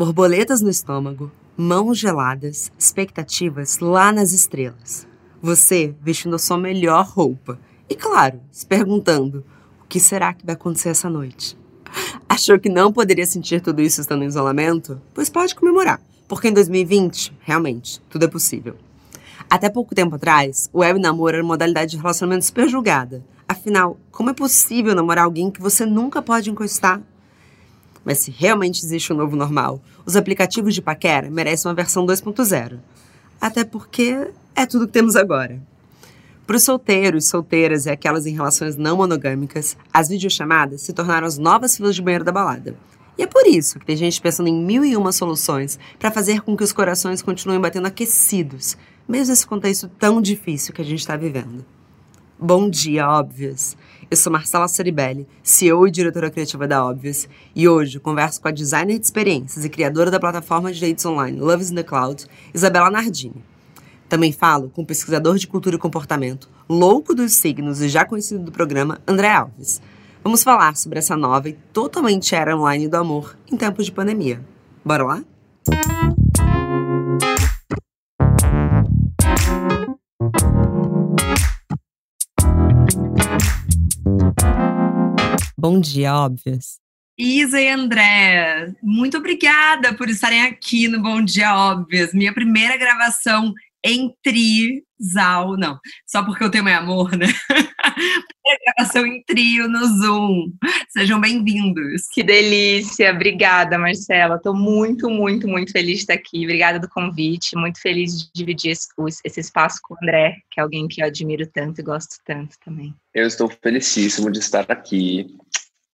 Borboletas no estômago, mãos geladas, expectativas lá nas estrelas. Você vestindo a sua melhor roupa. E claro, se perguntando: o que será que vai acontecer essa noite? Achou que não poderia sentir tudo isso estando em isolamento? Pois pode comemorar, porque em 2020, realmente, tudo é possível. Até pouco tempo atrás, o web namoro era uma modalidade de relacionamento super julgada. Afinal, como é possível namorar alguém que você nunca pode encostar? Mas se realmente existe um novo normal, os aplicativos de paquera merecem uma versão 2.0. Até porque é tudo que temos agora. Para os solteiros, solteiras e aquelas em relações não monogâmicas, as videochamadas se tornaram as novas filas de banheiro da balada. E é por isso que tem gente pensando em mil e uma soluções para fazer com que os corações continuem batendo aquecidos, mesmo nesse contexto tão difícil que a gente está vivendo. Bom dia, Óbvias! Eu sou Marcela Soribelli, CEO e diretora criativa da Óbvias, e hoje converso com a designer de experiências e criadora da plataforma de dates online Loves in the Cloud, Isabela Nardini. Também falo com o pesquisador de cultura e comportamento, louco dos signos e já conhecido do programa, André Alves. Vamos falar sobre essa nova e totalmente era online do amor em tempos de pandemia. Bora lá? Bom dia, óbvias. Isa e André, muito obrigada por estarem aqui no Bom Dia Óbvias. Minha primeira gravação em trisal, não, só porque eu tenho meu amor, né? gravação em trio no Zoom. Sejam bem-vindos. Que delícia, obrigada, Marcela. Estou muito, muito, muito feliz de estar aqui. Obrigada do convite, muito feliz de dividir esse, esse espaço com o André, que é alguém que eu admiro tanto e gosto tanto também. Eu estou felicíssimo de estar aqui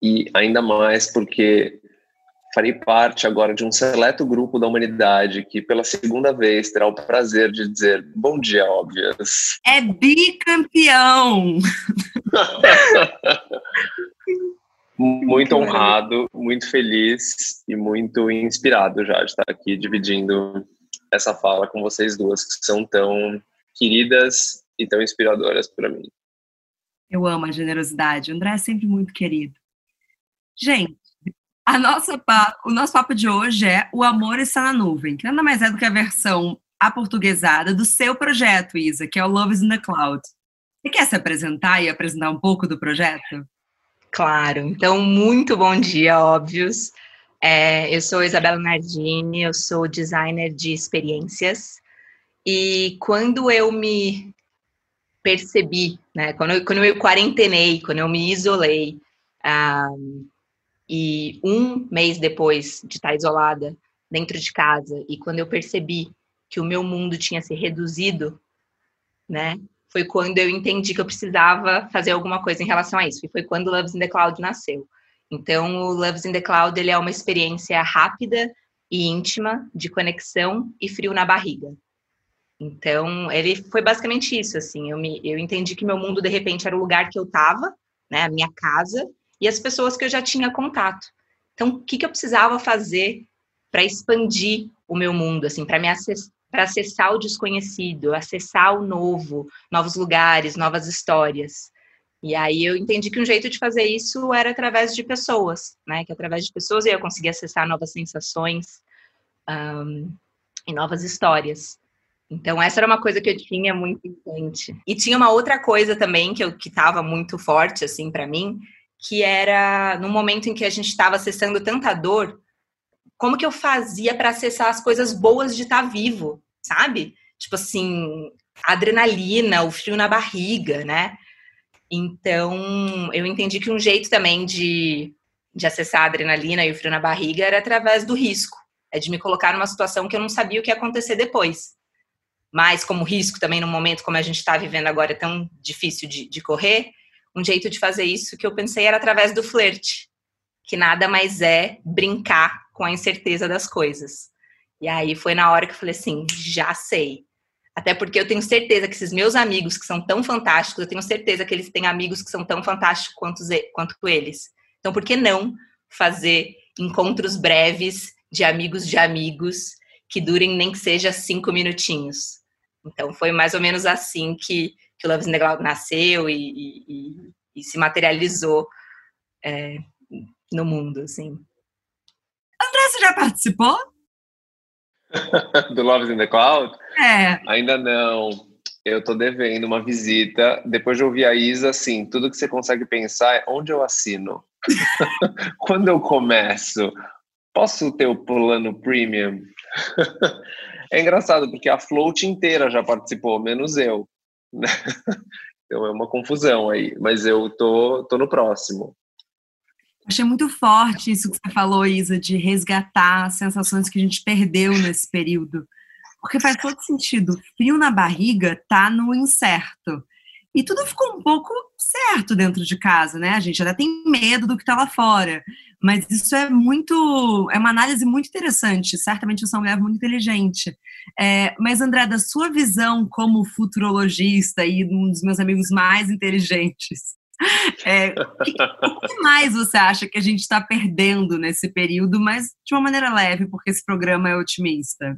e ainda mais porque farei parte agora de um seleto grupo da humanidade que pela segunda vez terá o prazer de dizer bom dia, óbvias. É bicampeão! muito honrado, muito feliz e muito inspirado já de estar aqui dividindo essa fala com vocês duas que são tão queridas e tão inspiradoras para mim. Eu amo a generosidade. O André é sempre muito querido. Gente, a nossa, o nosso papo de hoje é O Amor Está na Nuvem, que nada mais é do que a versão aportuguesada do seu projeto, Isa, que é o Love is in the Cloud. Você quer se apresentar e apresentar um pouco do projeto? Claro. Então, muito bom dia, óbvios. É, eu sou Isabela Nardini, eu sou designer de experiências. E quando eu me percebi, né, quando eu, quando eu quarentenei, quando eu me isolei, um, e um mês depois de estar isolada dentro de casa, e quando eu percebi que o meu mundo tinha se reduzido, né? Foi quando eu entendi que eu precisava fazer alguma coisa em relação a isso. E foi quando o Loves in the Cloud nasceu. Então, o Loves in the Cloud ele é uma experiência rápida e íntima de conexão e frio na barriga. Então, ele foi basicamente isso, assim, eu, me, eu entendi que meu mundo, de repente, era o lugar que eu estava, né, a minha casa, e as pessoas que eu já tinha contato. Então, o que, que eu precisava fazer para expandir o meu mundo, assim, para me acessar, para acessar o desconhecido, acessar o novo, novos lugares, novas histórias. E aí eu entendi que um jeito de fazer isso era através de pessoas, né? Que através de pessoas eu ia conseguir acessar novas sensações um, e novas histórias. Então essa era uma coisa que eu tinha muito importante. E tinha uma outra coisa também que eu que estava muito forte assim para mim, que era no momento em que a gente estava acessando tanta dor, como que eu fazia para acessar as coisas boas de estar tá vivo, sabe? Tipo assim, a adrenalina, o frio na barriga, né? Então, eu entendi que um jeito também de, de acessar a adrenalina e o frio na barriga era através do risco. É de me colocar numa situação que eu não sabia o que ia acontecer depois. Mas, como risco também, num momento como a gente está vivendo agora, é tão difícil de, de correr, um jeito de fazer isso que eu pensei era através do flerte, que nada mais é brincar com a incerteza das coisas. E aí foi na hora que eu falei assim, já sei. Até porque eu tenho certeza que esses meus amigos que são tão fantásticos, eu tenho certeza que eles têm amigos que são tão fantásticos quanto, quanto eles. Então, por que não fazer encontros breves de amigos de amigos que durem nem que seja cinco minutinhos? Então, foi mais ou menos assim que, que o Love in the Cloud nasceu e, e, e se materializou é, no mundo, assim. André, você já participou Do Loves in the Cloud? É. Ainda não. Eu tô devendo uma visita. Depois de ouvir a Isa, assim, tudo que você consegue pensar é onde eu assino? Quando eu começo? Posso ter o plano premium? é engraçado, porque a Float inteira já participou, menos eu. Então é uma confusão aí, mas eu tô, tô no próximo. Achei muito forte isso que você falou, Isa, de resgatar as sensações que a gente perdeu nesse período. Porque faz todo sentido. Frio na barriga tá no incerto. E tudo ficou um pouco certo dentro de casa, né? A gente ainda tem medo do que tá lá fora. Mas isso é muito. É uma análise muito interessante. Certamente você é uma mulher muito inteligente. É, mas, André, da sua visão como futurologista e um dos meus amigos mais inteligentes, é, o, que, o que mais você acha que a gente está perdendo nesse período, mas de uma maneira leve, porque esse programa é otimista?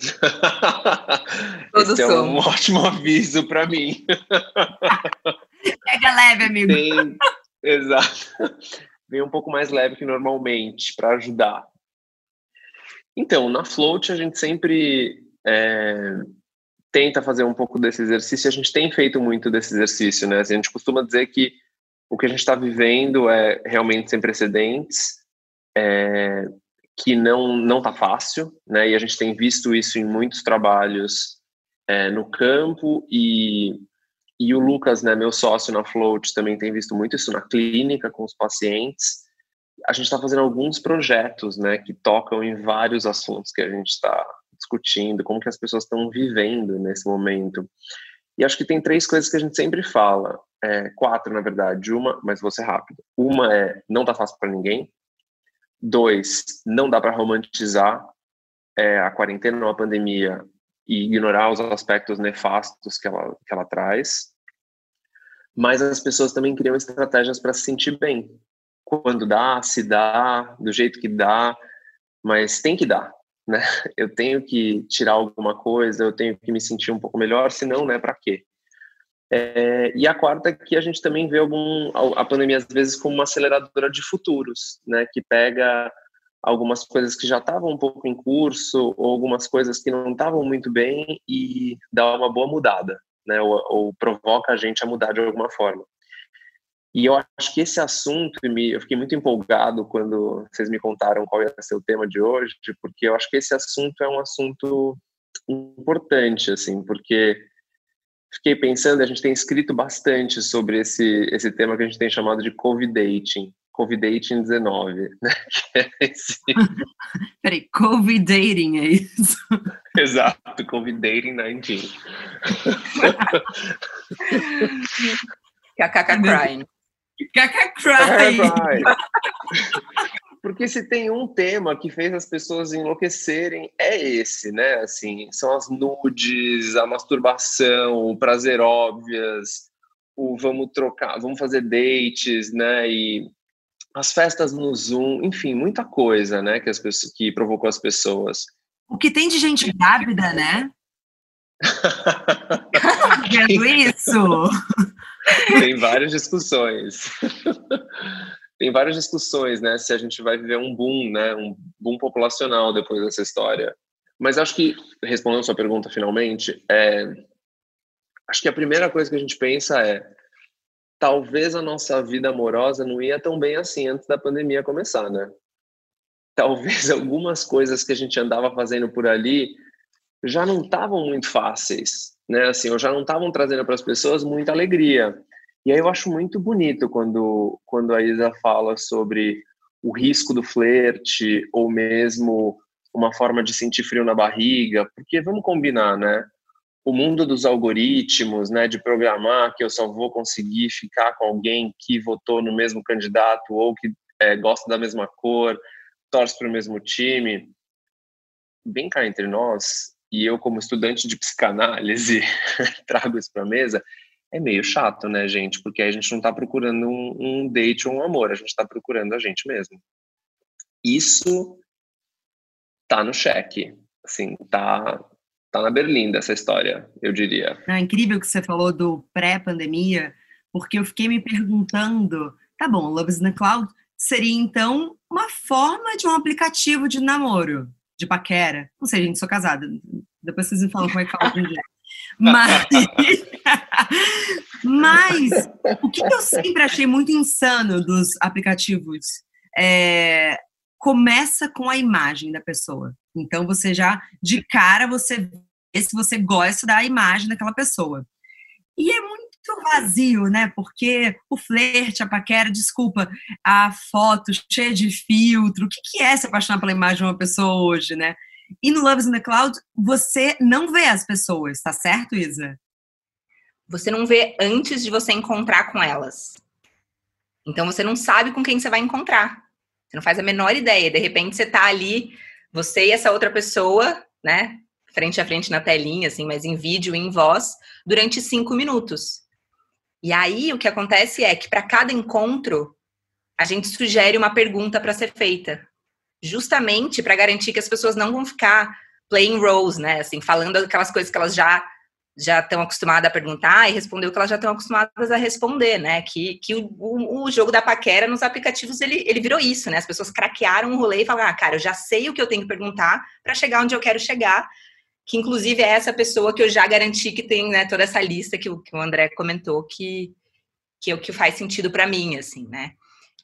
Esse é um ótimo aviso para mim. Pega leve, amigo. Tem, exato. Vem um pouco mais leve que normalmente para ajudar. Então, na float a gente sempre é, tenta fazer um pouco desse exercício. A gente tem feito muito desse exercício, né? A gente costuma dizer que o que a gente está vivendo é realmente sem precedentes. É, que não não está fácil, né? E a gente tem visto isso em muitos trabalhos é, no campo e e o Lucas, né, meu sócio na Float, também tem visto muito isso na clínica com os pacientes. A gente está fazendo alguns projetos, né, que tocam em vários assuntos que a gente está discutindo, como que as pessoas estão vivendo nesse momento. E acho que tem três coisas que a gente sempre fala, é, quatro na verdade. Uma, mas vou ser rápido. Uma é não tá fácil para ninguém. Dois, não dá para romantizar é, a quarentena ou a pandemia e ignorar os aspectos nefastos que ela, que ela traz. Mas as pessoas também criam estratégias para se sentir bem. Quando dá, se dá, do jeito que dá, mas tem que dar, né? Eu tenho que tirar alguma coisa, eu tenho que me sentir um pouco melhor, senão, né, para quê? É, e a quarta é que a gente também vê algum, a pandemia às vezes como uma aceleradora de futuros, né, que pega algumas coisas que já estavam um pouco em curso ou algumas coisas que não estavam muito bem e dá uma boa mudada, né, ou, ou provoca a gente a mudar de alguma forma. E eu acho que esse assunto, eu fiquei muito empolgado quando vocês me contaram qual ia ser o tema de hoje, porque eu acho que esse assunto é um assunto importante, assim, porque fiquei pensando, a gente tem escrito bastante sobre esse, esse tema que a gente tem chamado de COVID-dating, COVID-dating 19, né? É esse... Peraí, COVID-dating é isso? Exato, COVID-dating 19. KKK crying. KKK crying. Porque se tem um tema que fez as pessoas enlouquecerem, é esse, né? Assim, são as nudes, a masturbação, o prazer óbvias, o vamos trocar, vamos fazer dates, né? E as festas no Zoom, enfim, muita coisa, né? Que as pessoas que provocou as pessoas. O que tem de gente grávida, né? Vendo isso? Tem várias discussões tem várias discussões, né, se a gente vai viver um boom, né, um boom populacional depois dessa história. Mas acho que, respondendo a sua pergunta finalmente, é, acho que a primeira coisa que a gente pensa é talvez a nossa vida amorosa não ia tão bem assim antes da pandemia começar, né? Talvez algumas coisas que a gente andava fazendo por ali já não estavam muito fáceis, né? Assim, ou já não estavam trazendo para as pessoas muita alegria. E aí eu acho muito bonito quando, quando a Isa fala sobre o risco do flerte ou mesmo uma forma de sentir frio na barriga, porque vamos combinar, né? O mundo dos algoritmos, né, de programar que eu só vou conseguir ficar com alguém que votou no mesmo candidato ou que é, gosta da mesma cor, torce para o mesmo time. Bem cá entre nós, e eu como estudante de psicanálise trago isso para a mesa, é meio chato, né, gente? Porque a gente não está procurando um, um, date ou um amor, a gente está procurando a gente mesmo. Isso tá no cheque, assim, tá, tá na berlinda essa história, eu diria. É incrível que você falou do pré-pandemia, porque eu fiquei me perguntando, tá bom, Loves in the Cloud seria então uma forma de um aplicativo de namoro, de paquera. Não sei, gente, sou casada. Depois vocês me falam como é que fala dia. Mas, mas o que eu sempre achei muito insano dos aplicativos é, começa com a imagem da pessoa. Então você já de cara você vê se você gosta da imagem daquela pessoa. E é muito vazio, né? Porque o flerte, a paquera, desculpa, a foto cheia de filtro. O que, que é se apaixonar pela imagem de uma pessoa hoje, né? E no Loves in the Cloud, você não vê as pessoas, tá certo, Isa? Você não vê antes de você encontrar com elas. Então você não sabe com quem você vai encontrar. Você não faz a menor ideia. De repente você tá ali, você e essa outra pessoa, né? Frente a frente na telinha, assim, mas em vídeo, em voz, durante cinco minutos. E aí o que acontece é que para cada encontro a gente sugere uma pergunta para ser feita, justamente para garantir que as pessoas não vão ficar playing roles, né? Assim, falando aquelas coisas que elas já já estão acostumadas a perguntar e responder o que elas já estão acostumadas a responder, né? Que, que o, o, o, jogo da paquera nos aplicativos ele, ele virou isso, né? As pessoas craquearam o rolê e falaram, ah, cara, eu já sei o que eu tenho que perguntar para chegar onde eu quero chegar, que inclusive é essa pessoa que eu já garanti que tem né, toda essa lista que o, que o André comentou que, que é o que faz sentido para mim, assim, né?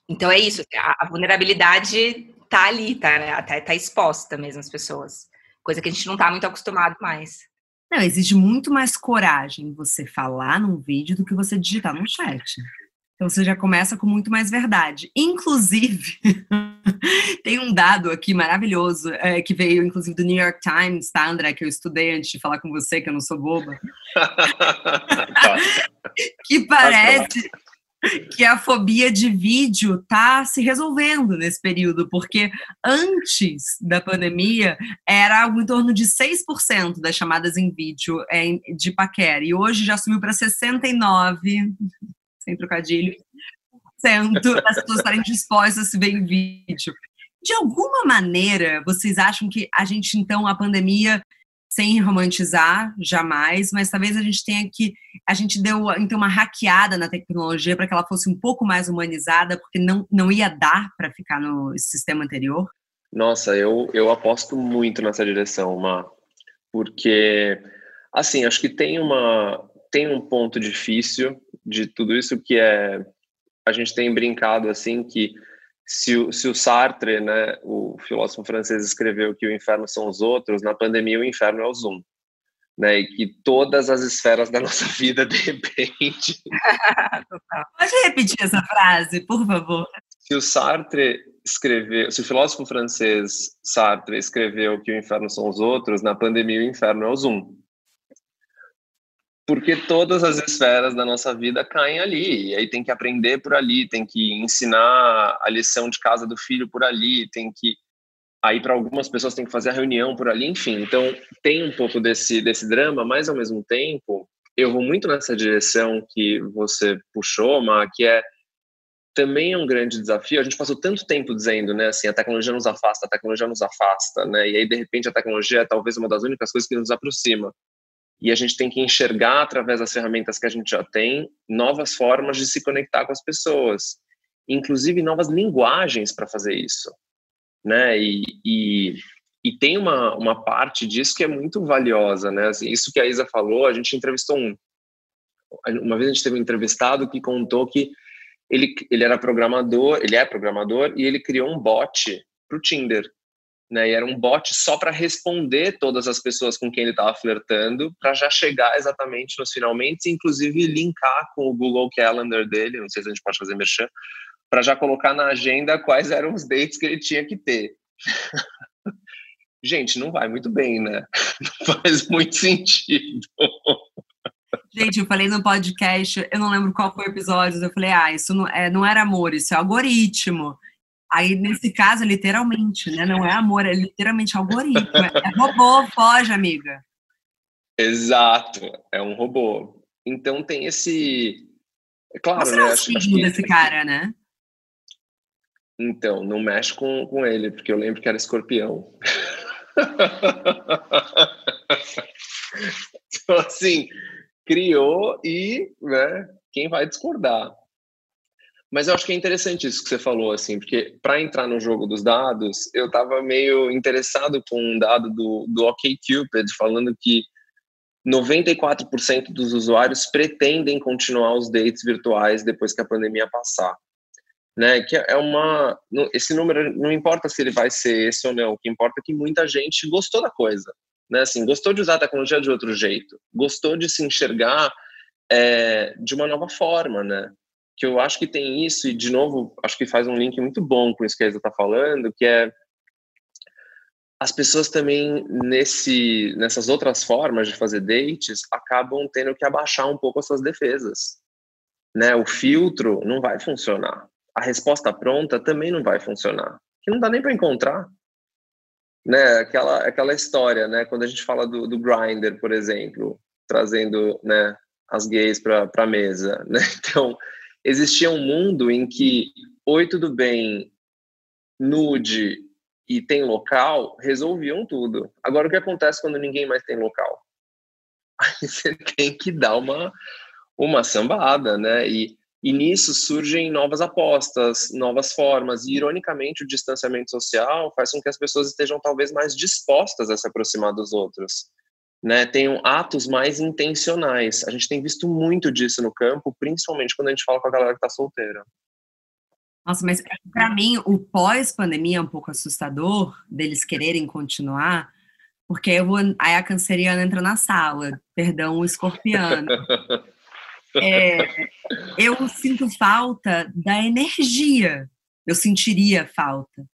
Então é isso, a, a vulnerabilidade tá ali, tá, né? Tá, tá exposta mesmo as pessoas. Coisa que a gente não tá muito acostumado mais. Não, exige muito mais coragem você falar num vídeo do que você digitar num chat. Então você já começa com muito mais verdade. Inclusive, tem um dado aqui maravilhoso é, que veio, inclusive, do New York Times, tá, André? Que eu estudei antes de falar com você, que eu não sou boba. Tá. que parece que a fobia de vídeo está se resolvendo nesse período, porque antes da pandemia era algo em torno de 6% das chamadas em vídeo é, de paquera, e hoje já subiu para 69%, sem trocadilho, das pessoas estarem dispostas a se ver em vídeo. De alguma maneira, vocês acham que a gente, então, a pandemia sem romantizar, jamais, mas talvez a gente tenha que. A gente deu então uma hackeada na tecnologia para que ela fosse um pouco mais humanizada, porque não, não ia dar para ficar no sistema anterior? Nossa, eu, eu aposto muito nessa direção, Ma, porque, assim, acho que tem, uma, tem um ponto difícil de tudo isso que é. A gente tem brincado, assim, que se o, se o Sartre, né, o filósofo francês, escreveu que o inferno são os outros, na pandemia o inferno é o Zoom. Né, e que todas as esferas da nossa vida, de repente. Pode repetir essa frase, por favor? Se o Sartre escreveu, se o filósofo francês Sartre escreveu que o inferno são os outros, na pandemia o inferno é o Zoom porque todas as esferas da nossa vida caem ali, e aí tem que aprender por ali, tem que ensinar a lição de casa do filho por ali, tem que aí para algumas pessoas tem que fazer a reunião por ali, enfim. Então, tem um pouco desse desse drama, mas ao mesmo tempo, eu vou muito nessa direção que você puxou, Ma, que é também é um grande desafio. A gente passou tanto tempo dizendo, né, assim, a tecnologia nos afasta, a tecnologia nos afasta, né? E aí de repente a tecnologia é talvez uma das únicas coisas que nos aproxima e a gente tem que enxergar através das ferramentas que a gente já tem novas formas de se conectar com as pessoas, inclusive novas linguagens para fazer isso, né? E, e, e, tem uma, uma parte disso que é muito valiosa, né? Assim, isso que a Isa falou, a gente entrevistou um uma vez a gente teve um entrevistado que contou que ele, ele era programador, ele é programador e ele criou um bot para o Tinder né? E era um bot só para responder todas as pessoas com quem ele estava flertando, para já chegar exatamente nos finalmente, inclusive linkar com o Google Calendar dele, não sei se a gente pode fazer merchan, para já colocar na agenda quais eram os dates que ele tinha que ter. gente, não vai muito bem, né? Não faz muito sentido. Gente, eu falei no podcast, eu não lembro qual foi o episódio, eu falei, ah, isso não, é, não era amor, isso é algoritmo. Aí, nesse caso, literalmente, né? Não é amor, é literalmente algoritmo. É robô, foge, amiga. Exato, é um robô. Então tem esse. É claro, né? Acho, acho que... desse cara, né? Então, não mexe com, com ele, porque eu lembro que era escorpião. então, assim, criou e, né, quem vai discordar? Mas eu acho que é interessante isso que você falou, assim, porque para entrar no jogo dos dados, eu estava meio interessado com um dado do, do OkCupid falando que 94% dos usuários pretendem continuar os dates virtuais depois que a pandemia passar. Né, que é uma esse número não importa se ele vai ser esse ou não, o que importa é que muita gente gostou da coisa, né? Assim, gostou de usar a tecnologia de outro jeito, gostou de se enxergar é, de uma nova forma, né? Que eu acho que tem isso e de novo acho que faz um link muito bom com isso que a Isa está falando, que é as pessoas também nesse nessas outras formas de fazer dates acabam tendo que abaixar um pouco as suas defesas, né? O filtro não vai funcionar, a resposta pronta também não vai funcionar, que não dá nem para encontrar, né? Aquela aquela história, né? Quando a gente fala do, do grinder, por exemplo, trazendo, né? As gays para a mesa, né? Então existia um mundo em que oi tudo bem, nude e tem local, resolviam tudo. Agora, o que acontece quando ninguém mais tem local? Aí você tem que dar uma, uma sambada, né? E, e nisso surgem novas apostas, novas formas. E, ironicamente, o distanciamento social faz com que as pessoas estejam talvez mais dispostas a se aproximar dos outros. Né, tenham atos mais intencionais. A gente tem visto muito disso no campo, principalmente quando a gente fala com a galera que está solteira. Nossa, mas para mim o pós-pandemia é um pouco assustador deles quererem continuar, porque eu vou, aí a canceriana entra na sala, perdão, o escorpiano. É, eu sinto falta da energia, eu sentiria falta.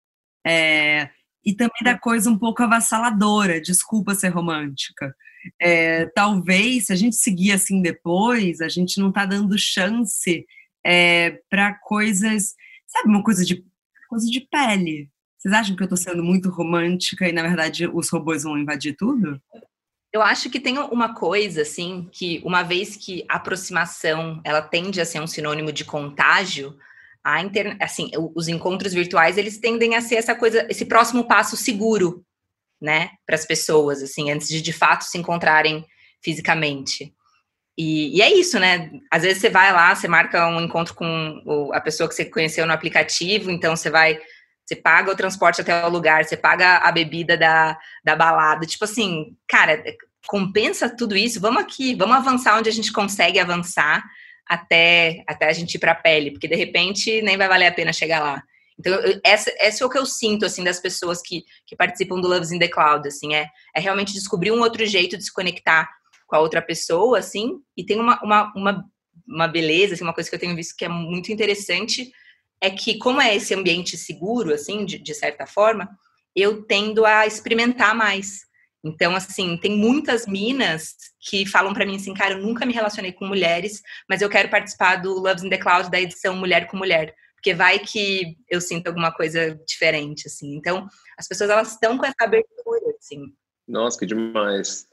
É, e também da coisa um pouco avassaladora, desculpa ser romântica. É, talvez, se a gente seguir assim depois, a gente não está dando chance é, para coisas sabe, uma coisa de, coisa de pele. Vocês acham que eu tô sendo muito romântica e, na verdade, os robôs vão invadir tudo? Eu acho que tem uma coisa, assim, que uma vez que a aproximação, ela tende a ser um sinônimo de contágio, a assim, os encontros virtuais, eles tendem a ser essa coisa, esse próximo passo seguro, né, para as pessoas, assim, antes de de fato se encontrarem fisicamente. E, e, é isso, né? Às vezes você vai lá, você marca um encontro com a pessoa que você conheceu no aplicativo, então você vai, você paga o transporte até o lugar, você paga a bebida da, da balada. Tipo assim, cara, compensa tudo isso? Vamos aqui, vamos avançar onde a gente consegue avançar até, até a gente ir para a pele, porque de repente nem vai valer a pena chegar lá. Então, essa, essa é o que eu sinto, assim, das pessoas que, que participam do Loves in the Cloud, assim, é, é realmente descobrir um outro jeito de se conectar com a outra pessoa, assim, e tem uma, uma, uma, uma beleza, assim, uma coisa que eu tenho visto que é muito interessante, é que como é esse ambiente seguro, assim, de, de certa forma, eu tendo a experimentar mais. Então, assim, tem muitas minas que falam para mim assim, cara, eu nunca me relacionei com mulheres, mas eu quero participar do Loves in the Cloud da edição Mulher com Mulher, porque vai que eu sinto alguma coisa diferente, assim. Então, as pessoas elas estão com essa abertura, assim. Nossa, que demais.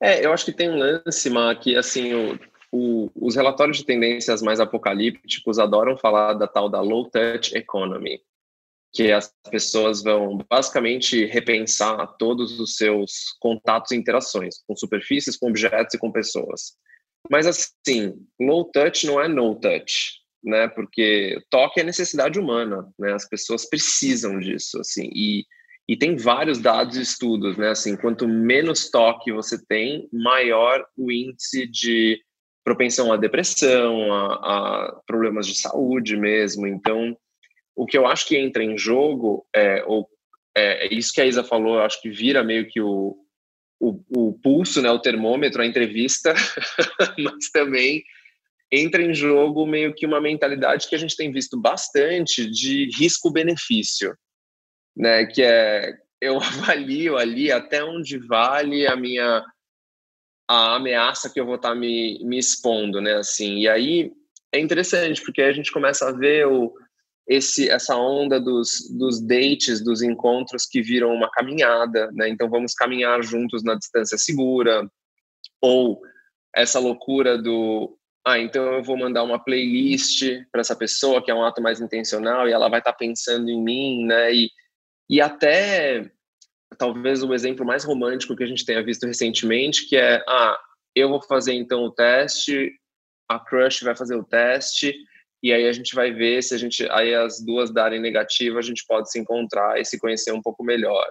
É, eu acho que tem um lance, Ma, que assim, o, o, os relatórios de tendências mais apocalípticos adoram falar da tal da low touch economy, que as pessoas vão basicamente repensar todos os seus contatos e interações com superfícies, com objetos e com pessoas. Mas assim, low touch não é no touch, né? Porque toque é necessidade humana, né? As pessoas precisam disso, assim. E e tem vários dados e estudos, né? Assim, quanto menos toque você tem, maior o índice de propensão à depressão, a, a problemas de saúde mesmo. Então, o que eu acho que entra em jogo é, ou, é, é isso que a Isa falou, eu acho que vira meio que o, o, o pulso, né, o termômetro, a entrevista, mas também entra em jogo meio que uma mentalidade que a gente tem visto bastante de risco-benefício né? Que é eu avalio ali até onde vale a minha a ameaça que eu vou estar tá me, me expondo, né? Assim, e aí é interessante porque a gente começa a ver o, esse essa onda dos, dos dates, dos encontros que viram uma caminhada, né? Então vamos caminhar juntos na distância segura, ou essa loucura do ah, então eu vou mandar uma playlist para essa pessoa que é um ato mais intencional e ela vai estar tá pensando em mim, né? E, e até talvez o exemplo mais romântico que a gente tenha visto recentemente, que é, ah, eu vou fazer então o teste, a crush vai fazer o teste, e aí a gente vai ver se a gente aí as duas darem negativa, a gente pode se encontrar e se conhecer um pouco melhor.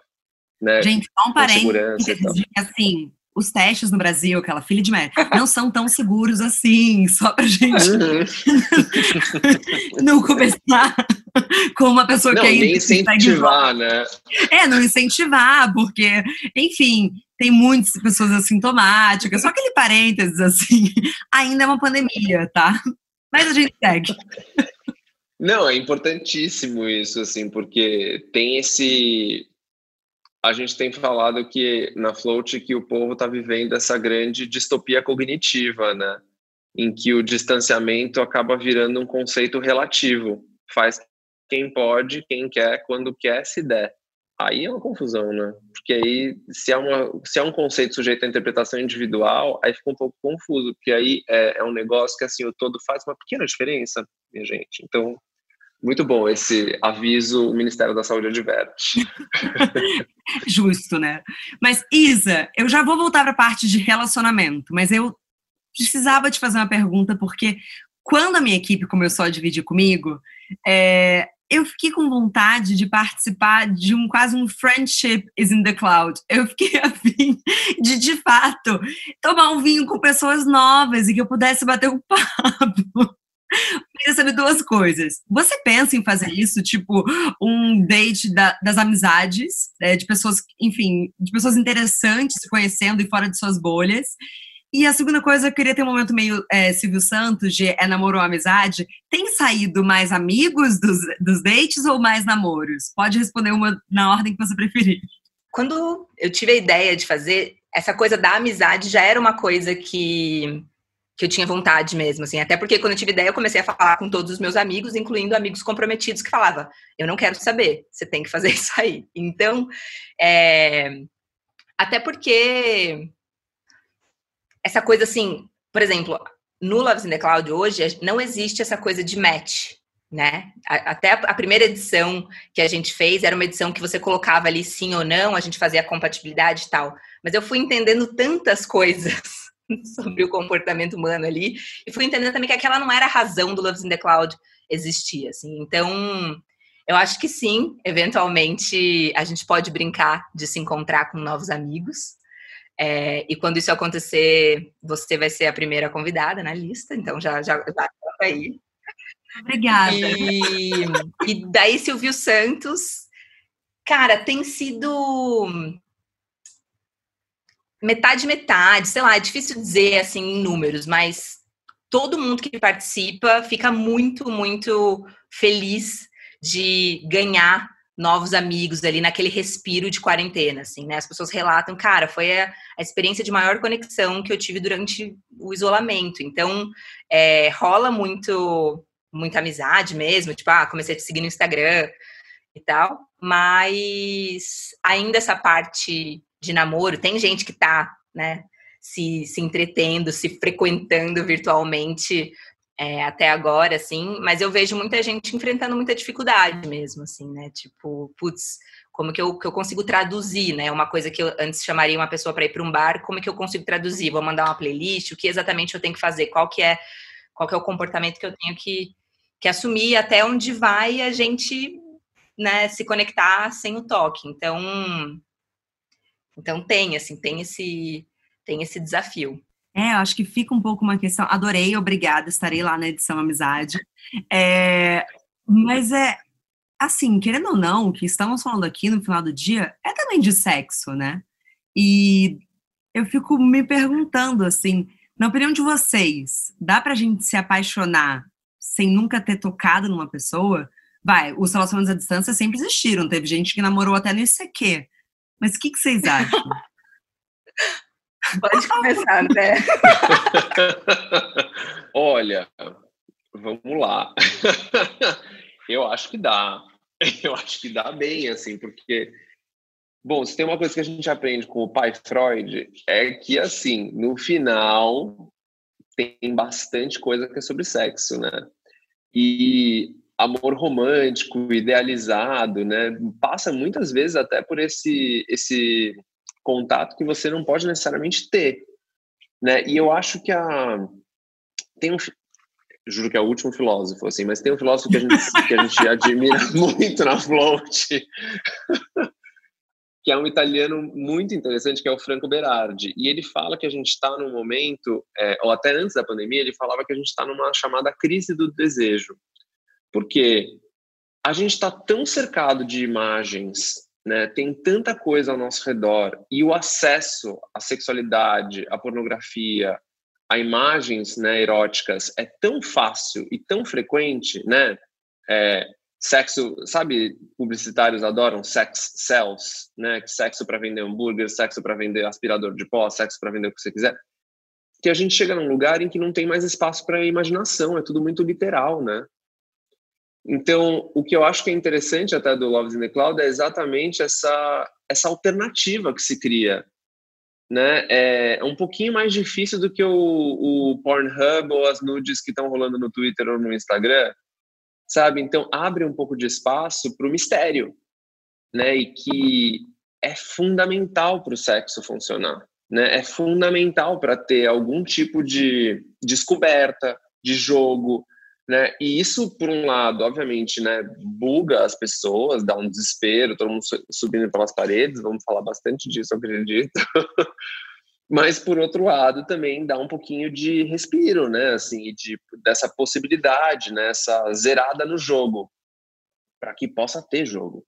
Né? Gente, só um parênteses, assim, os testes no Brasil, aquela filha de mãe, não são tão seguros assim, só pra gente uhum. não começar com uma pessoa não, que ainda incentivar, né? É, não incentivar, porque, enfim, tem muitas pessoas assintomáticas, só aquele parênteses assim, ainda é uma pandemia, tá? Mas a gente segue. Não, é importantíssimo isso, assim, porque tem esse a gente tem falado que na Float que o povo está vivendo essa grande distopia cognitiva, né? Em que o distanciamento acaba virando um conceito relativo. Faz quem pode, quem quer, quando quer, se der. Aí é uma confusão, né? Porque aí, se é, uma, se é um conceito sujeito à interpretação individual, aí fica um pouco confuso, porque aí é, é um negócio que, assim, o todo faz uma pequena diferença, minha gente. Então, muito bom esse aviso, o Ministério da Saúde adverte. Justo, né? Mas, Isa, eu já vou voltar para a parte de relacionamento, mas eu precisava te fazer uma pergunta, porque quando a minha equipe começou a dividir comigo, é, eu fiquei com vontade de participar de um quase um friendship is in the cloud. Eu fiquei afim de, de fato, tomar um vinho com pessoas novas e que eu pudesse bater um papo. Queria saber duas coisas. Você pensa em fazer isso, tipo, um date da, das amizades, é, de pessoas, enfim, de pessoas interessantes se conhecendo e fora de suas bolhas? E a segunda coisa, eu queria ter um momento meio é, Silvio Santos, de é namoro ou amizade. Tem saído mais amigos dos, dos dates ou mais namoros? Pode responder uma na ordem que você preferir. Quando eu tive a ideia de fazer, essa coisa da amizade já era uma coisa que que eu tinha vontade mesmo, assim. Até porque quando eu tive ideia, eu comecei a falar com todos os meus amigos, incluindo amigos comprometidos, que falava, eu não quero saber, você tem que fazer isso aí. Então, é... até porque essa coisa assim, por exemplo, no Loves in the Cloud hoje, não existe essa coisa de match, né? Até a primeira edição que a gente fez era uma edição que você colocava ali sim ou não, a gente fazia a compatibilidade e tal. Mas eu fui entendendo tantas coisas sobre o comportamento humano ali. E fui entendendo também que aquela não era a razão do Loves in the Cloud existir, assim. Então, eu acho que sim, eventualmente a gente pode brincar de se encontrar com novos amigos. É, e quando isso acontecer, você vai ser a primeira convidada na lista, então já já, já aí. Obrigada. E, e daí, Silvio Santos, cara, tem sido metade, metade, sei lá, é difícil dizer assim em números, mas todo mundo que participa fica muito, muito feliz de ganhar novos amigos ali naquele respiro de quarentena, assim, né? As pessoas relatam, cara, foi a, a experiência de maior conexão que eu tive durante o isolamento. Então, é, rola muito, muita amizade mesmo, tipo, ah, comecei a te seguir no Instagram e tal, mas ainda essa parte de namoro, tem gente que tá, né, se, se entretendo, se frequentando virtualmente é, até agora, assim, mas eu vejo muita gente enfrentando muita dificuldade mesmo, assim, né, tipo, putz, como que eu, que eu consigo traduzir, né, uma coisa que eu antes chamaria uma pessoa para ir para um bar, como que eu consigo traduzir? Vou mandar uma playlist, o que exatamente eu tenho que fazer, qual que é, qual que é o comportamento que eu tenho que, que assumir, até onde vai a gente, né, se conectar sem o toque, então então tem, assim, tem esse, tem esse desafio. É, acho que fica um pouco uma questão. Adorei, obrigada, estarei lá na edição Amizade. É, mas é assim, querendo ou não, o que estamos falando aqui no final do dia é também de sexo, né? E eu fico me perguntando assim, na opinião de vocês, dá pra gente se apaixonar sem nunca ter tocado numa pessoa? Vai, os relacionamentos à distância sempre existiram. Teve gente que namorou até no ICQ. Mas o que, que vocês acham? Pode começar, né? Olha, vamos lá. Eu acho que dá. Eu acho que dá bem, assim, porque. Bom, se tem uma coisa que a gente aprende com o pai Freud, é que, assim, no final, tem bastante coisa que é sobre sexo, né? E amor romântico, idealizado, né? Passa muitas vezes até por esse esse contato que você não pode necessariamente ter, né? E eu acho que a tem um juro que é o último filósofo, assim, mas tem um filósofo que a gente, que a gente admira muito na Float, que é um italiano muito interessante, que é o Franco Berardi. E ele fala que a gente está num momento, é, ou até antes da pandemia, ele falava que a gente está numa chamada crise do desejo. Porque a gente está tão cercado de imagens, né, tem tanta coisa ao nosso redor, e o acesso à sexualidade, à pornografia, a imagens né, eróticas é tão fácil e tão frequente, né? É, sexo, sabe, publicitários adoram sex sells, né? Sexo para vender hambúrguer, sexo para vender aspirador de pó, sexo para vender o que você quiser. Que a gente chega num lugar em que não tem mais espaço para imaginação, é tudo muito literal, né? Então, o que eu acho que é interessante até do Loves in the Cloud é exatamente essa essa alternativa que se cria, né? É um pouquinho mais difícil do que o, o Pornhub ou as nudes que estão rolando no Twitter ou no Instagram, sabe? Então abre um pouco de espaço para o mistério, né? E que é fundamental para o sexo funcionar, né? É fundamental para ter algum tipo de descoberta, de jogo, né? E isso, por um lado, obviamente, né, buga as pessoas, dá um desespero, todo mundo subindo pelas paredes, vamos falar bastante disso, eu acredito. mas por outro lado também dá um pouquinho de respiro, né, assim, de dessa possibilidade, né, essa zerada no jogo, para que possa ter jogo.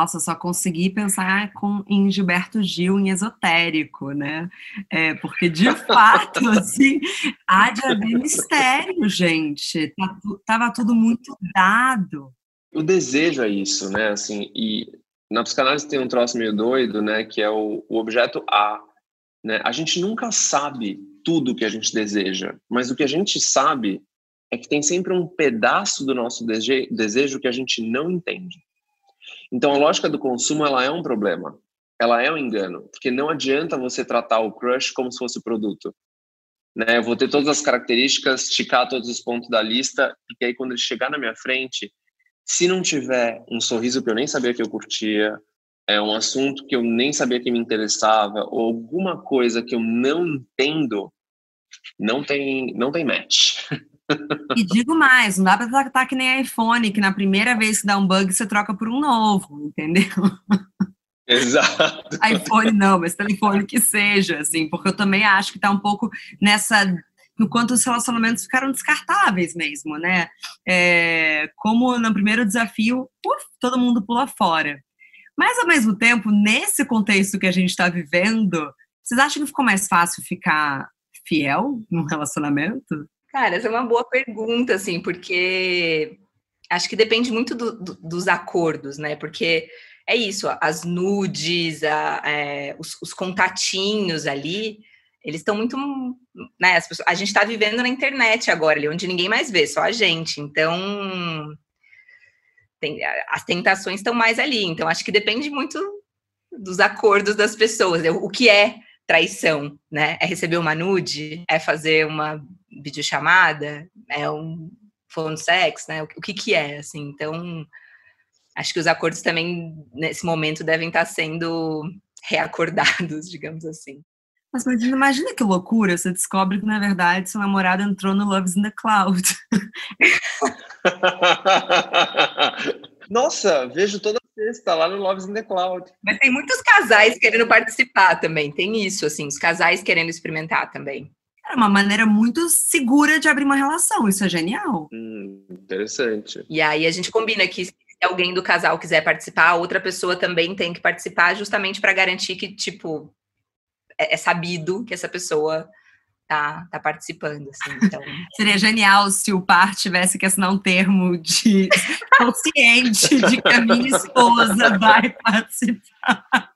Nossa, só consegui pensar com, em Gilberto Gil em esotérico, né? É, porque, de fato, assim, há de haver mistério, gente. Tá, tava tudo muito dado. O desejo é isso, né? Assim, e na psicanálise tem um troço meio doido, né? Que é o, o objeto A, né? A gente nunca sabe tudo o que a gente deseja, mas o que a gente sabe é que tem sempre um pedaço do nosso dese desejo que a gente não entende. Então a lógica do consumo ela é um problema, ela é um engano, porque não adianta você tratar o crush como se fosse produto. Né? Eu vou ter todas as características, esticar todos os pontos da lista, porque aí quando ele chegar na minha frente, se não tiver um sorriso que eu nem sabia que eu curtia, é um assunto que eu nem sabia que me interessava ou alguma coisa que eu não entendo, não tem, não tem match. E digo mais, não dá para tratar que nem iPhone, que na primeira vez que dá um bug você troca por um novo, entendeu? Exato. iPhone não, mas telefone que seja, assim, porque eu também acho que está um pouco nessa no quanto os relacionamentos ficaram descartáveis mesmo, né? É, como no primeiro desafio, uf, todo mundo pula fora. Mas, ao mesmo tempo, nesse contexto que a gente está vivendo, vocês acham que ficou mais fácil ficar fiel num relacionamento? Cara, essa é uma boa pergunta, assim, porque acho que depende muito do, do, dos acordos, né? Porque é isso, as nudes, a, é, os, os, contatinhos ali, eles estão muito. Né, pessoas, a gente está vivendo na internet agora, ali, onde ninguém mais vê, só a gente. Então, tem, as tentações estão mais ali. Então, acho que depende muito dos acordos das pessoas. O que é traição, né? É receber uma nude? É fazer uma videochamada? É um phone sex, né? O, que que é, assim? Então, acho que os acordos também, nesse momento, devem estar sendo reacordados, digamos assim. Mas imagina, imagina que loucura, você descobre que, na verdade, seu namorado entrou no Loves in the Cloud. Nossa, vejo toda sexta lá no Loves in the Cloud. Mas tem muitos casais querendo participar também, tem isso, assim, os casais querendo experimentar também. É uma maneira muito segura de abrir uma relação, isso é genial. Hum, interessante. E aí a gente combina que se alguém do casal quiser participar, a outra pessoa também tem que participar, justamente para garantir que, tipo, é, é, sabido que essa pessoa tá, tá participando. Assim, então... Seria genial se o par tivesse que assinar um termo de consciente de que a minha esposa vai participar.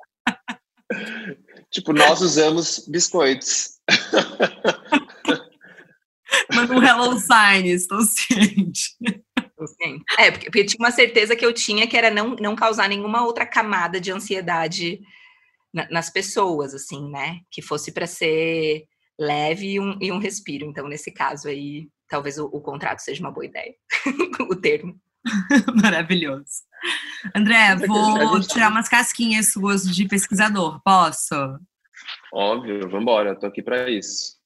Tipo, nós usamos biscoitos. Manda um hello sign, estou ciente. É, porque, porque tinha uma certeza que eu tinha que era não, não causar nenhuma outra camada de ansiedade nas pessoas, assim, né? Que fosse para ser leve e um, e um, respiro. Então, nesse caso aí, talvez o, o contrato seja uma boa ideia, o termo. Maravilhoso. André, vou tirar umas casquinhas suas de pesquisador, posso? Óbvio, vamos embora, tô aqui para isso.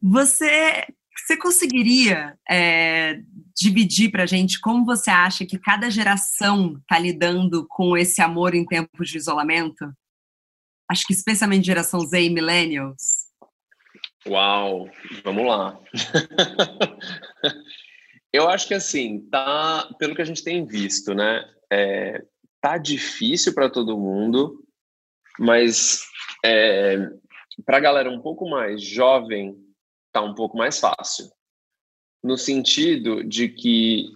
Você você conseguiria é, dividir para a gente como você acha que cada geração está lidando com esse amor em tempos de isolamento? Acho que especialmente geração Z e millennials. Uau, vamos lá. Eu acho que assim, tá, pelo que a gente tem visto, né? É, tá difícil para todo mundo, mas é, para a galera um pouco mais jovem, tá um pouco mais fácil. No sentido de que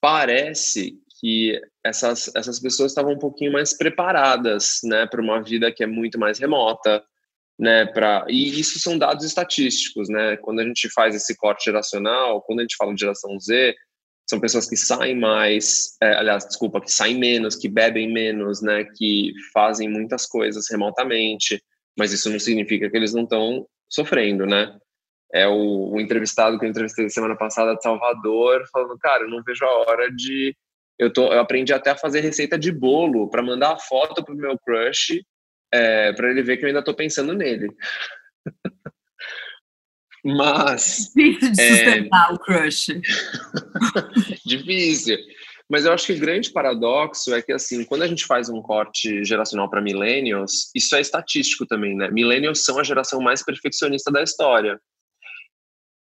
parece que essas, essas pessoas estavam um pouquinho mais preparadas, né, para uma vida que é muito mais remota, né, para e isso são dados estatísticos, né? Quando a gente faz esse corte geracional, quando a gente fala de geração Z, são pessoas que saem mais, é, aliás, desculpa, que saem menos, que bebem menos, né, que fazem muitas coisas remotamente, mas isso não significa que eles não estão sofrendo, né? É o, o, entrevistado que eu entrevistei semana passada de Salvador, falando, cara, eu não vejo a hora de eu, tô, eu aprendi até a fazer receita de bolo para mandar a foto pro meu crush é, para ele ver que eu ainda estou pensando nele. Mas. Difícil de sustentar é... o crush. Difícil. Mas eu acho que o grande paradoxo é que, assim, quando a gente faz um corte geracional para millennials, isso é estatístico também, né? Millennials são a geração mais perfeccionista da história.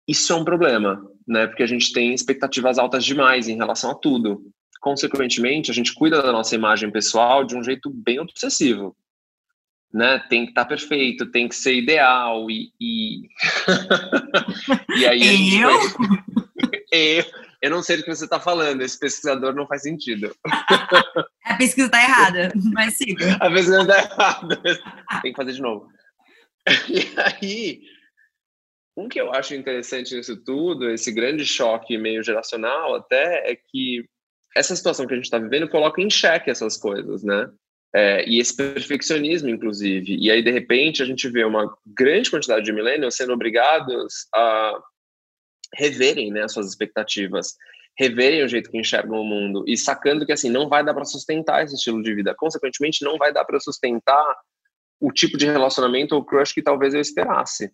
Isso é um problema, né? Porque a gente tem expectativas altas demais em relação a tudo. Consequentemente, a gente cuida da nossa imagem pessoal de um jeito bem obsessivo né? Tem que estar tá perfeito, tem que ser ideal e e, e aí eu? eu eu não sei do que você está falando. Esse pesquisador não faz sentido. A pesquisa está errada, mas siga. A pesquisa está errada. Tem que fazer de novo. E aí, um que eu acho interessante nisso tudo, esse grande choque meio geracional até, é que essa situação que a gente está vivendo coloca em xeque essas coisas, né? É, e esse perfeccionismo, inclusive. E aí, de repente, a gente vê uma grande quantidade de millennials sendo obrigados a reverem né, as suas expectativas, reverem o jeito que enxergam o mundo e sacando que, assim, não vai dar para sustentar esse estilo de vida. Consequentemente, não vai dar para sustentar o tipo de relacionamento ou crush que talvez eu esperasse.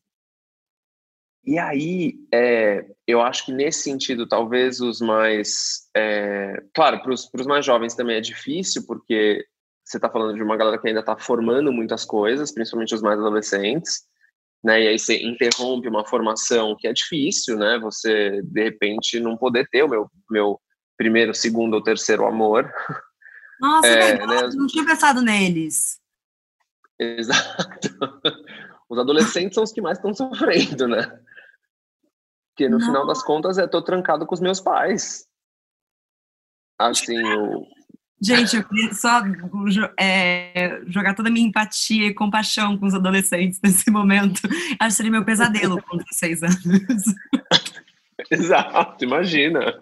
E aí, é, eu acho que nesse sentido, talvez os mais. É, claro, para os mais jovens também é difícil, porque você está falando de uma galera que ainda está formando muitas coisas, principalmente os mais adolescentes, né? E aí você interrompe uma formação que é difícil, né? Você de repente não poder ter o meu meu primeiro, segundo ou terceiro amor. Nossa, é, é né? não tinha pensado neles. Exato. Os adolescentes são os que mais estão sofrendo, né? Porque no não. final das contas eu tô trancado com os meus pais. Assim, o, Gente, eu queria só é, jogar toda a minha empatia e compaixão com os adolescentes nesse momento. Acho que seria meu pesadelo com 16 anos. Exato, imagina.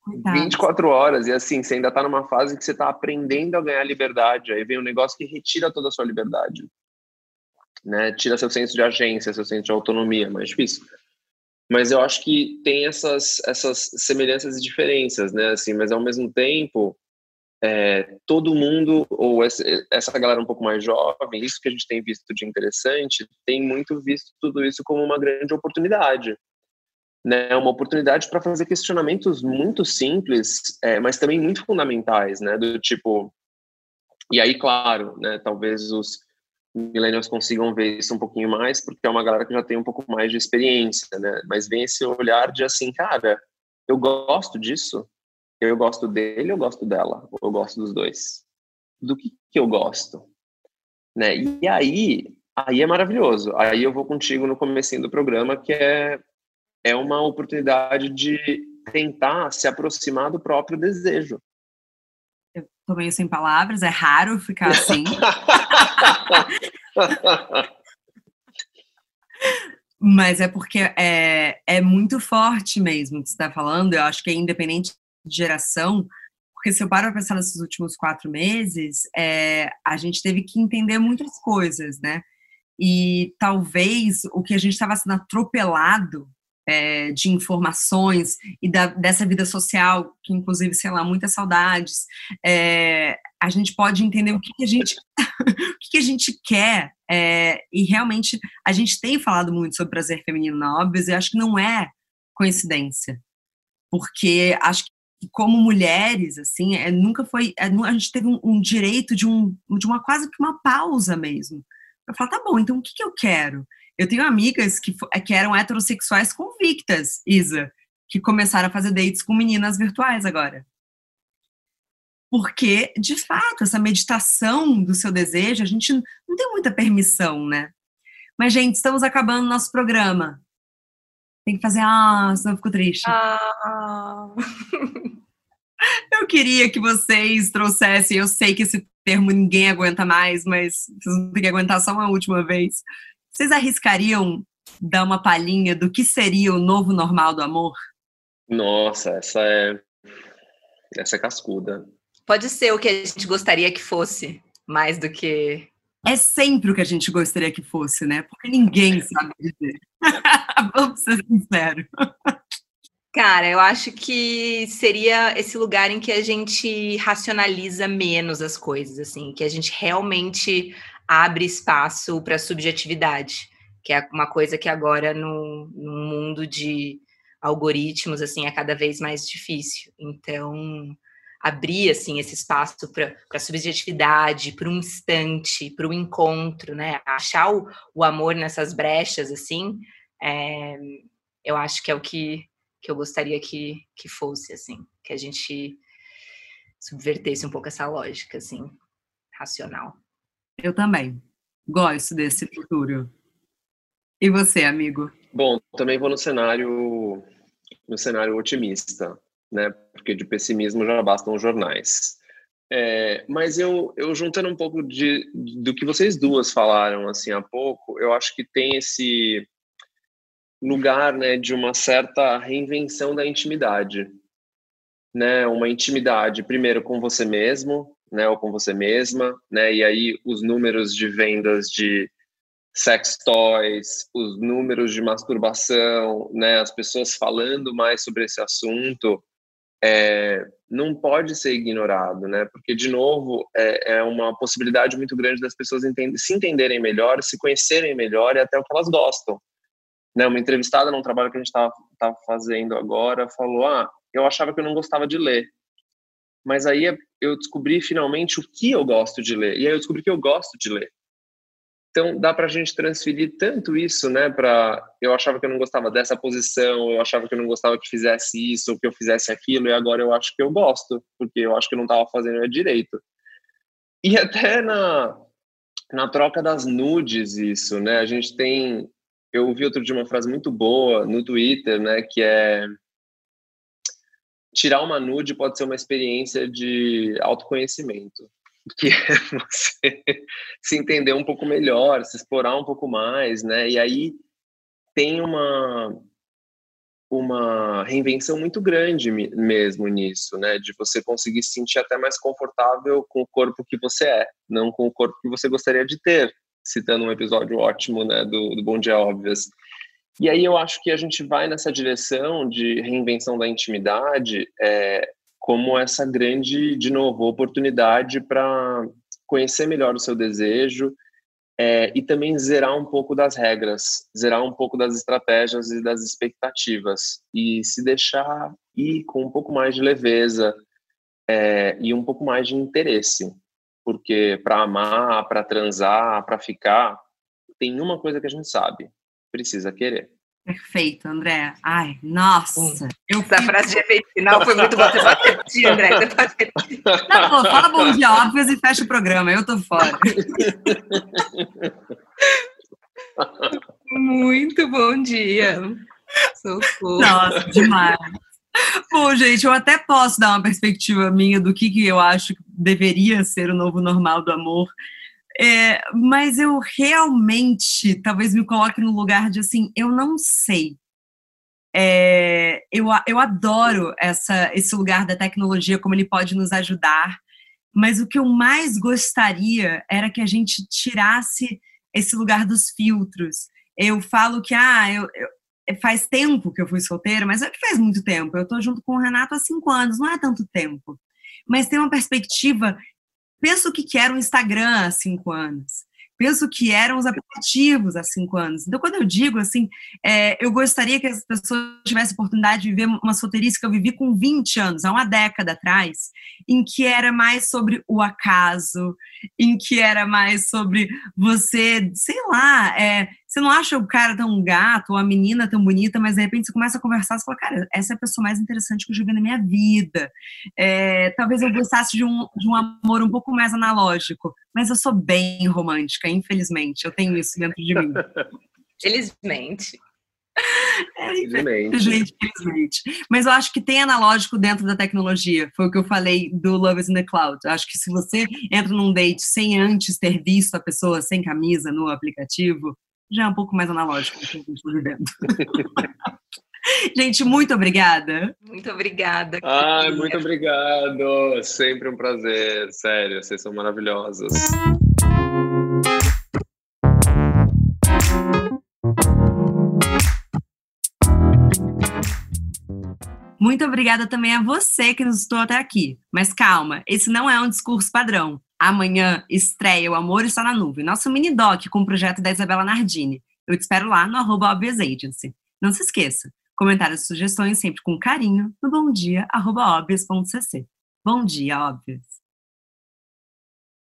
Coitado. 24 horas, e assim, você ainda tá numa fase que você tá aprendendo a ganhar liberdade, aí vem um negócio que retira toda a sua liberdade. Né? Tira seu senso de agência, seu senso de autonomia, mais difícil mas eu acho que tem essas essas semelhanças e diferenças, né? Assim, mas ao mesmo tempo, é, todo mundo, ou essa, galera um pouco mais jovem, isso que a gente tem visto de interessante, tem muito visto tudo isso como uma grande oportunidade. Né, uma oportunidade para fazer questionamentos muito simples, é, mas também muito fundamentais, né, do tipo, e aí, claro, né, talvez os millennials consigam ver isso um pouquinho mais, porque é uma galera que já tem um pouco mais de experiência, né, mas vem esse olhar de assim, cara, eu gosto disso, eu gosto dele, eu gosto dela, eu gosto dos dois. Do que, que eu gosto? Né? E aí, aí é maravilhoso. Aí eu vou contigo no comecinho do programa, que é, é uma oportunidade de tentar se aproximar do próprio desejo. Eu tô meio sem palavras, é raro ficar assim. Mas é porque é, é muito forte mesmo o que você está falando. Eu acho que é independente de geração, porque se eu paro para pensar nesses últimos quatro meses, é, a gente teve que entender muitas coisas, né? E talvez o que a gente estava sendo atropelado é, de informações e da, dessa vida social, que inclusive, sei lá, muitas saudades, é, a gente pode entender o que, que a gente o que, que, a gente quer É, e realmente a gente tem falado muito sobre prazer feminino na Óbvios e acho que não é coincidência. Porque acho que como mulheres, assim, é, nunca foi. É, a gente teve um, um, direito de, um, de uma quase que uma pausa mesmo. Eu falo, tá bom, então o que, que eu quero? Eu tenho amigas que, é, que eram heterossexuais convictas, Isa, que começaram a fazer dates com meninas virtuais agora. Porque, de fato, essa meditação do seu desejo, a gente não tem muita permissão, né? Mas, gente, estamos acabando nosso programa. Tem que fazer, ah, senão eu fico triste. Ah. eu queria que vocês trouxessem, eu sei que esse termo ninguém aguenta mais, mas vocês vão ter que aguentar só uma última vez. Vocês arriscariam dar uma palhinha do que seria o novo normal do amor? Nossa, essa é essa é cascuda. Pode ser o que a gente gostaria que fosse, mais do que é sempre o que a gente gostaria que fosse, né? Porque ninguém sabe dizer. Vamos ser sinceros. Cara, eu acho que seria esse lugar em que a gente racionaliza menos as coisas, assim, que a gente realmente abre espaço para subjetividade, que é uma coisa que agora no, no mundo de algoritmos assim é cada vez mais difícil. Então, abrir assim esse espaço para a subjetividade, para um instante, para o encontro, né? Achar o, o, amor nessas brechas assim, é, eu acho que é o que, que eu gostaria que, que fosse assim, que a gente subvertesse um pouco essa lógica assim racional. Eu também gosto desse futuro. E você, amigo? Bom, também vou no cenário no cenário otimista né? Porque de pessimismo já bastam os jornais. É, mas eu, eu juntando um pouco de, do que vocês duas falaram assim há pouco, eu acho que tem esse lugar, né, de uma certa reinvenção da intimidade, né? Uma intimidade primeiro com você mesmo, né, ou com você mesma, né? E aí os números de vendas de sex toys, os números de masturbação, né, as pessoas falando mais sobre esse assunto, é, não pode ser ignorado, né? Porque, de novo, é, é uma possibilidade muito grande das pessoas se entenderem melhor, se conhecerem melhor e até o que elas gostam. Né? Uma entrevistada num trabalho que a gente estava fazendo agora falou: Ah, eu achava que eu não gostava de ler. Mas aí eu descobri finalmente o que eu gosto de ler. E aí eu descobri que eu gosto de ler. Então, dá para a gente transferir tanto isso, né? Para eu achava que eu não gostava dessa posição, eu achava que eu não gostava que fizesse isso, ou que eu fizesse aquilo, e agora eu acho que eu gosto, porque eu acho que eu não estava fazendo direito. E até na, na troca das nudes, isso, né? A gente tem. Eu ouvi outro dia uma frase muito boa no Twitter, né? Que é. Tirar uma nude pode ser uma experiência de autoconhecimento que é você se entender um pouco melhor, se explorar um pouco mais, né? E aí tem uma uma reinvenção muito grande mesmo nisso, né? De você conseguir se sentir até mais confortável com o corpo que você é, não com o corpo que você gostaria de ter, citando um episódio ótimo, né, do, do Bom Dia Óbvias. E aí eu acho que a gente vai nessa direção de reinvenção da intimidade, é, como essa grande, de novo, oportunidade para conhecer melhor o seu desejo é, e também zerar um pouco das regras, zerar um pouco das estratégias e das expectativas e se deixar ir com um pouco mais de leveza é, e um pouco mais de interesse, porque para amar, para transar, para ficar, tem uma coisa que a gente sabe: precisa querer. Perfeito, André. Ai, nossa. Hum. Eu Essa frase de efeito final foi muito boa. Você pode repetir, André. Você pode repetir. Não, pô, fala bom dia óbvios e fecha o programa. Eu tô fora. muito bom dia. Socorro. Nossa, demais. Bom, gente, eu até posso dar uma perspectiva minha do que, que eu acho que deveria ser o novo normal do amor é, mas eu realmente, talvez me coloque no lugar de assim, eu não sei. É, eu, eu adoro essa, esse lugar da tecnologia, como ele pode nos ajudar, mas o que eu mais gostaria era que a gente tirasse esse lugar dos filtros. Eu falo que, ah, eu, eu faz tempo que eu fui solteira, mas é que faz muito tempo. Eu estou junto com o Renato há cinco anos, não é tanto tempo. Mas tem uma perspectiva pensa o que era o Instagram há cinco anos. penso que eram os aplicativos há cinco anos. Então, quando eu digo assim, é, eu gostaria que as pessoas tivessem oportunidade de viver uma solteirice que eu vivi com 20 anos, há uma década atrás, em que era mais sobre o acaso, em que era mais sobre você, sei lá, é, você não acha o cara tão gato ou a menina tão bonita, mas de repente você começa a conversar e fala, cara, essa é a pessoa mais interessante que eu já vi na minha vida. É, talvez eu gostasse de um, de um amor um pouco mais analógico, mas eu sou bem romântica, infelizmente. Eu tenho isso dentro de mim. Felizmente. É, infelizmente, infelizmente. Mas eu acho que tem analógico dentro da tecnologia. Foi o que eu falei do Love is in the Cloud. Eu acho que se você entra num date sem antes ter visto a pessoa sem camisa no aplicativo, já é um pouco mais analógico do que a gente está vivendo. Gente, muito obrigada. Muito obrigada. Ai, muito obrigado. Sempre um prazer. Sério, vocês são maravilhosos. Muito obrigada também a você que nos estou até aqui. Mas calma, esse não é um discurso padrão. Amanhã estreia O Amor Está na Nuvem, nosso mini doc com o projeto da Isabela Nardini. Eu te espero lá no arroba Agency. Não se esqueça, comentários e sugestões sempre com carinho no bomdia.obvious.cc. Bom dia, óbvios!